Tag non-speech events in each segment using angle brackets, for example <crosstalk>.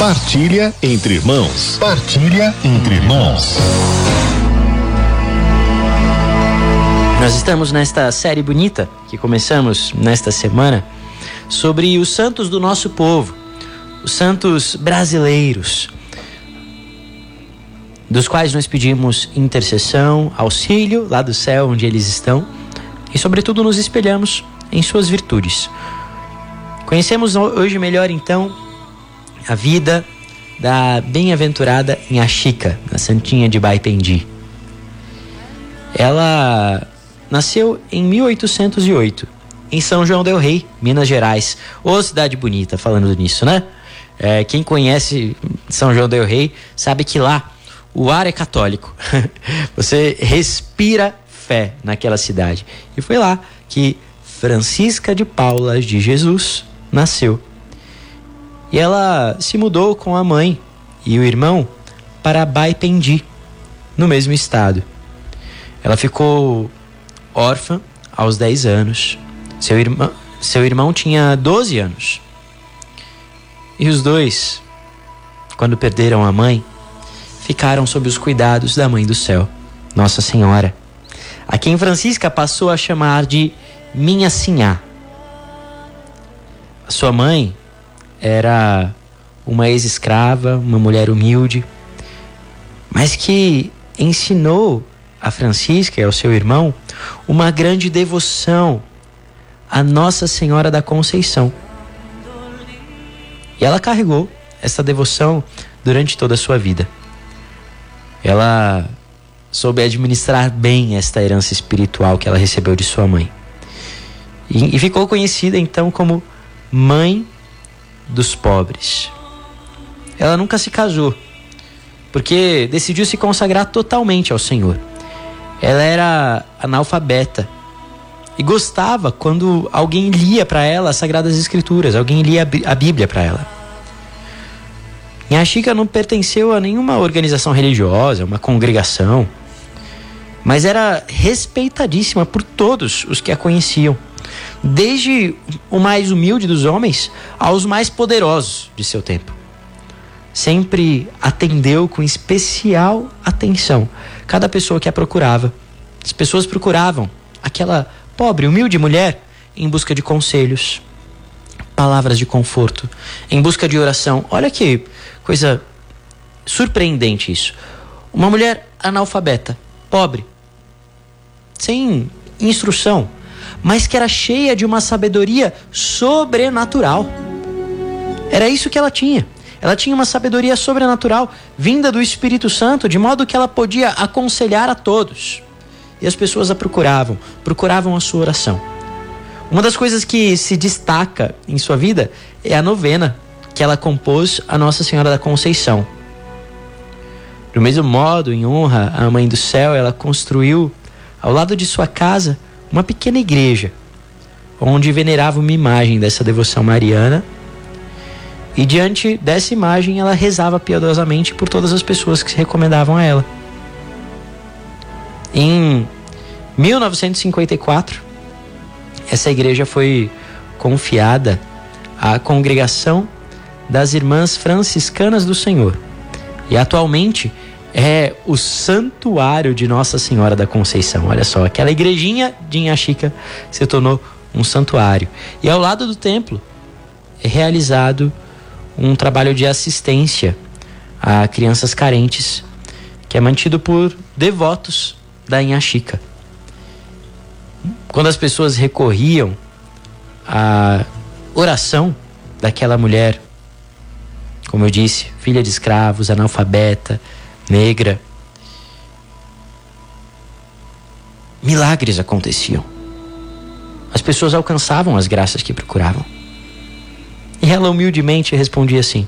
Partilha entre irmãos. Partilha entre irmãos. Nós estamos nesta série bonita que começamos nesta semana sobre os santos do nosso povo, os santos brasileiros, dos quais nós pedimos intercessão, auxílio lá do céu onde eles estão e, sobretudo, nos espelhamos em suas virtudes. Conhecemos hoje melhor então a vida da bem-aventurada Inhaxica, a santinha de Baipendi. Ela nasceu em 1808, em São João del Rei, Minas Gerais. Ô cidade bonita, falando nisso, né? É, quem conhece São João del Rei sabe que lá o ar é católico. <laughs> Você respira fé naquela cidade. E foi lá que Francisca de Paula de Jesus nasceu. E ela se mudou com a mãe e o irmão para Baipendi, no mesmo estado. Ela ficou órfã aos 10 anos. Seu irmão, seu irmão tinha 12 anos. E os dois, quando perderam a mãe, ficaram sob os cuidados da Mãe do Céu, Nossa Senhora, a quem Francisca passou a chamar de Minha Sinhá. Sua mãe era uma ex-escrava, uma mulher humilde, mas que ensinou a Francisca e ao seu irmão uma grande devoção à Nossa Senhora da Conceição. E ela carregou essa devoção durante toda a sua vida. Ela soube administrar bem esta herança espiritual que ela recebeu de sua mãe. E, e ficou conhecida então como mãe dos pobres. Ela nunca se casou, porque decidiu se consagrar totalmente ao Senhor. Ela era analfabeta e gostava quando alguém lia para ela as Sagradas Escrituras, alguém lia a Bíblia para ela. Chica não pertenceu a nenhuma organização religiosa, uma congregação, mas era respeitadíssima por todos os que a conheciam desde o mais humilde dos homens aos mais poderosos de seu tempo. Sempre atendeu com especial atenção cada pessoa que a procurava. As pessoas procuravam aquela pobre, humilde mulher em busca de conselhos, palavras de conforto, em busca de oração. Olha que coisa surpreendente isso. Uma mulher analfabeta, pobre, sem instrução, mas que era cheia de uma sabedoria sobrenatural. Era isso que ela tinha. Ela tinha uma sabedoria sobrenatural vinda do Espírito Santo, de modo que ela podia aconselhar a todos. E as pessoas a procuravam, procuravam a sua oração. Uma das coisas que se destaca em sua vida é a novena que ela compôs a Nossa Senhora da Conceição. Do mesmo modo, em honra à Mãe do Céu, ela construiu ao lado de sua casa uma pequena igreja onde venerava uma imagem dessa devoção mariana. E diante dessa imagem, ela rezava piedosamente por todas as pessoas que se recomendavam a ela. Em 1954, essa igreja foi confiada à congregação das Irmãs Franciscanas do Senhor. E atualmente é o Santuário de Nossa Senhora da Conceição. Olha só, aquela igrejinha de Inhaxica se tornou um santuário. E ao lado do templo é realizado um trabalho de assistência a crianças carentes, que é mantido por devotos da Inhaxica. Quando as pessoas recorriam à oração daquela mulher, como eu disse, filha de escravos, analfabeta, negra. Milagres aconteciam. As pessoas alcançavam as graças que procuravam. E ela humildemente respondia assim: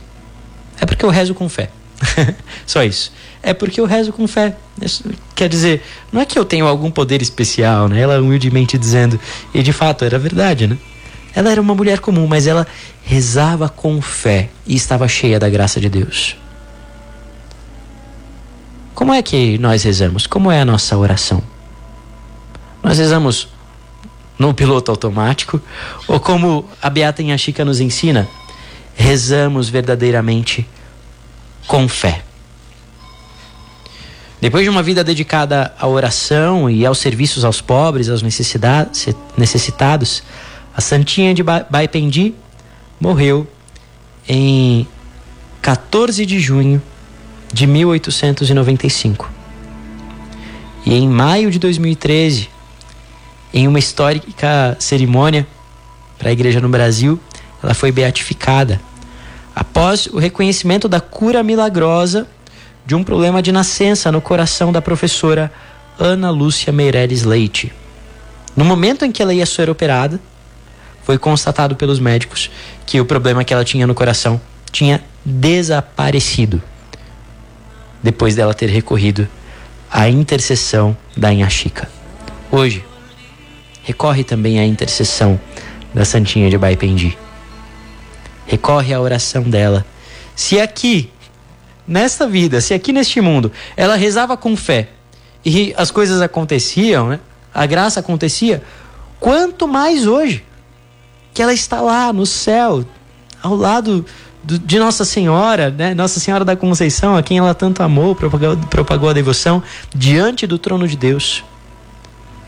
É porque eu rezo com fé. <laughs> Só isso. É porque eu rezo com fé. Quer dizer, não é que eu tenho algum poder especial, né? Ela humildemente dizendo. E de fato era verdade, né? Ela era uma mulher comum, mas ela rezava com fé e estava cheia da graça de Deus. Como é que nós rezamos? Como é a nossa oração? Nós rezamos no piloto automático ou como a Beata Inhaxica nos ensina, rezamos verdadeiramente com fé. Depois de uma vida dedicada à oração e aos serviços aos pobres, aos necessitados, a Santinha de Baipendi morreu em 14 de junho de 1895. E em maio de 2013, em uma histórica cerimônia para a igreja no Brasil, ela foi beatificada após o reconhecimento da cura milagrosa de um problema de nascença no coração da professora Ana Lúcia Meireles Leite. No momento em que ela ia ser operada, foi constatado pelos médicos que o problema que ela tinha no coração tinha desaparecido depois dela ter recorrido à intercessão da Inhaxica. Hoje, recorre também à intercessão da Santinha de Baipendi. Recorre à oração dela. Se aqui nesta vida, se aqui neste mundo ela rezava com fé e as coisas aconteciam, né? a graça acontecia, quanto mais hoje que ela está lá no céu, ao lado do, de Nossa Senhora, né? Nossa Senhora da Conceição, a quem ela tanto amou, propagou, propagou a devoção, diante do trono de Deus,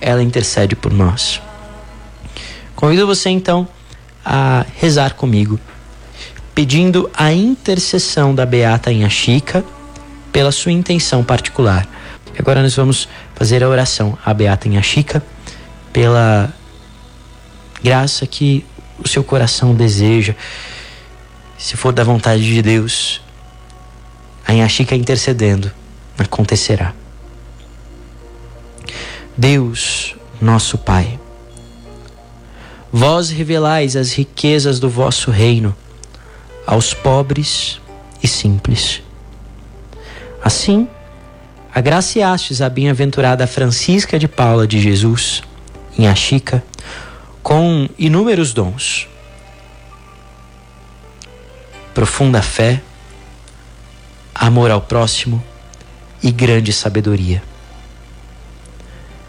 ela intercede por nós. Convido você então a rezar comigo pedindo a intercessão da Beata Inhaxica pela sua intenção particular. Agora nós vamos fazer a oração à Beata Inhaxica pela graça que o seu coração deseja. Se for da vontade de Deus, a Inhaxica intercedendo, acontecerá. Deus, nosso Pai, vós revelais as riquezas do vosso reino aos pobres e simples. Assim, agraciastes a bem-aventurada Francisca de Paula de Jesus, em Achica, com inúmeros dons. Profunda fé, amor ao próximo e grande sabedoria.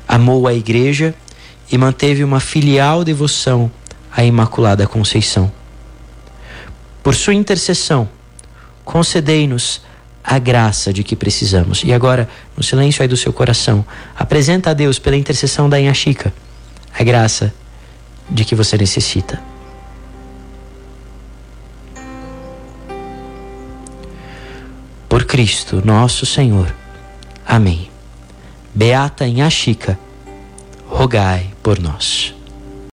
Amou a Igreja e manteve uma filial devoção à Imaculada Conceição por sua intercessão, concedei-nos a graça de que precisamos. E agora, no silêncio aí do seu coração, apresenta a Deus pela intercessão da Inhaxica a graça de que você necessita. Cristo, nosso Senhor. Amém. Beata Inhaxica, rogai por nós.